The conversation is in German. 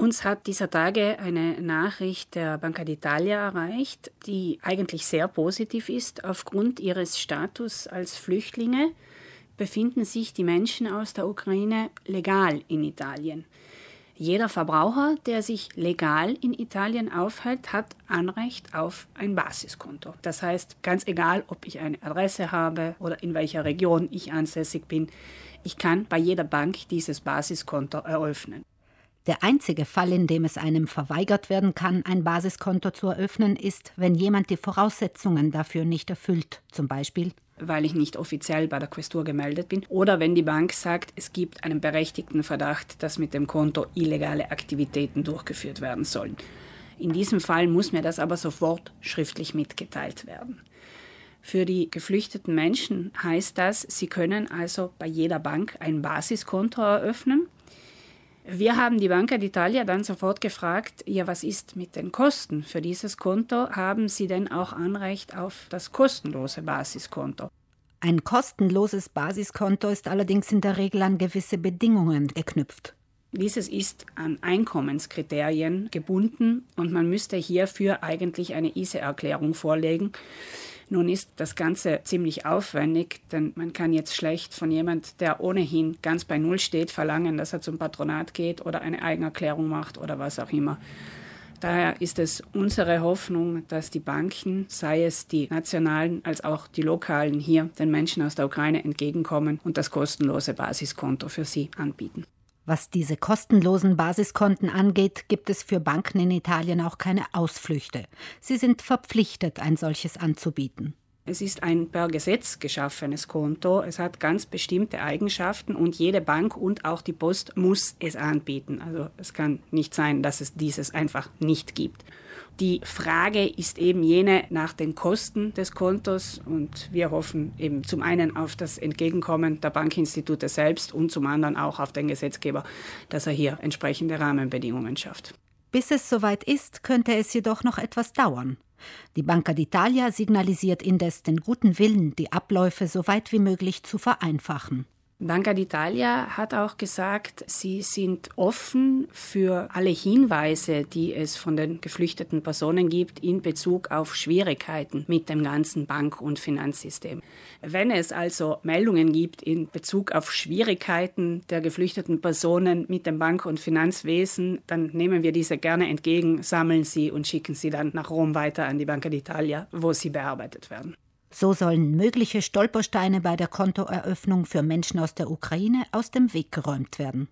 Uns hat dieser Tage eine Nachricht der Banca d'Italia erreicht, die eigentlich sehr positiv ist. Aufgrund ihres Status als Flüchtlinge befinden sich die Menschen aus der Ukraine legal in Italien. Jeder Verbraucher, der sich legal in Italien aufhält, hat Anrecht auf ein Basiskonto. Das heißt, ganz egal, ob ich eine Adresse habe oder in welcher Region ich ansässig bin, ich kann bei jeder Bank dieses Basiskonto eröffnen. Der einzige Fall, in dem es einem verweigert werden kann, ein Basiskonto zu eröffnen, ist, wenn jemand die Voraussetzungen dafür nicht erfüllt, zum Beispiel weil ich nicht offiziell bei der Questur gemeldet bin, oder wenn die Bank sagt, es gibt einen berechtigten Verdacht, dass mit dem Konto illegale Aktivitäten durchgeführt werden sollen. In diesem Fall muss mir das aber sofort schriftlich mitgeteilt werden. Für die geflüchteten Menschen heißt das, sie können also bei jeder Bank ein Basiskonto eröffnen wir haben die Banca d'Italia dann sofort gefragt, ja, was ist mit den Kosten für dieses Konto? Haben Sie denn auch Anrecht auf das kostenlose Basiskonto? Ein kostenloses Basiskonto ist allerdings in der Regel an gewisse Bedingungen geknüpft. Dieses ist an Einkommenskriterien gebunden und man müsste hierfür eigentlich eine ISE-Erklärung vorlegen. Nun ist das Ganze ziemlich aufwendig, denn man kann jetzt schlecht von jemand, der ohnehin ganz bei Null steht, verlangen, dass er zum Patronat geht oder eine Eigenerklärung macht oder was auch immer. Daher ist es unsere Hoffnung, dass die Banken, sei es die nationalen als auch die lokalen, hier den Menschen aus der Ukraine entgegenkommen und das kostenlose Basiskonto für sie anbieten. Was diese kostenlosen Basiskonten angeht, gibt es für Banken in Italien auch keine Ausflüchte. Sie sind verpflichtet, ein solches anzubieten. Es ist ein per Gesetz geschaffenes Konto. Es hat ganz bestimmte Eigenschaften und jede Bank und auch die Post muss es anbieten. Also es kann nicht sein, dass es dieses einfach nicht gibt. Die Frage ist eben jene nach den Kosten des Kontos und wir hoffen eben zum einen auf das Entgegenkommen der Bankinstitute selbst und zum anderen auch auf den Gesetzgeber, dass er hier entsprechende Rahmenbedingungen schafft. Bis es soweit ist, könnte es jedoch noch etwas dauern. Die Banca d'Italia signalisiert indes den guten Willen, die Abläufe so weit wie möglich zu vereinfachen. Banca d'Italia hat auch gesagt, sie sind offen für alle Hinweise, die es von den geflüchteten Personen gibt in Bezug auf Schwierigkeiten mit dem ganzen Bank- und Finanzsystem. Wenn es also Meldungen gibt in Bezug auf Schwierigkeiten der geflüchteten Personen mit dem Bank- und Finanzwesen, dann nehmen wir diese gerne entgegen, sammeln sie und schicken sie dann nach Rom weiter an die Banca d'Italia, wo sie bearbeitet werden. So sollen mögliche Stolpersteine bei der Kontoeröffnung für Menschen aus der Ukraine aus dem Weg geräumt werden.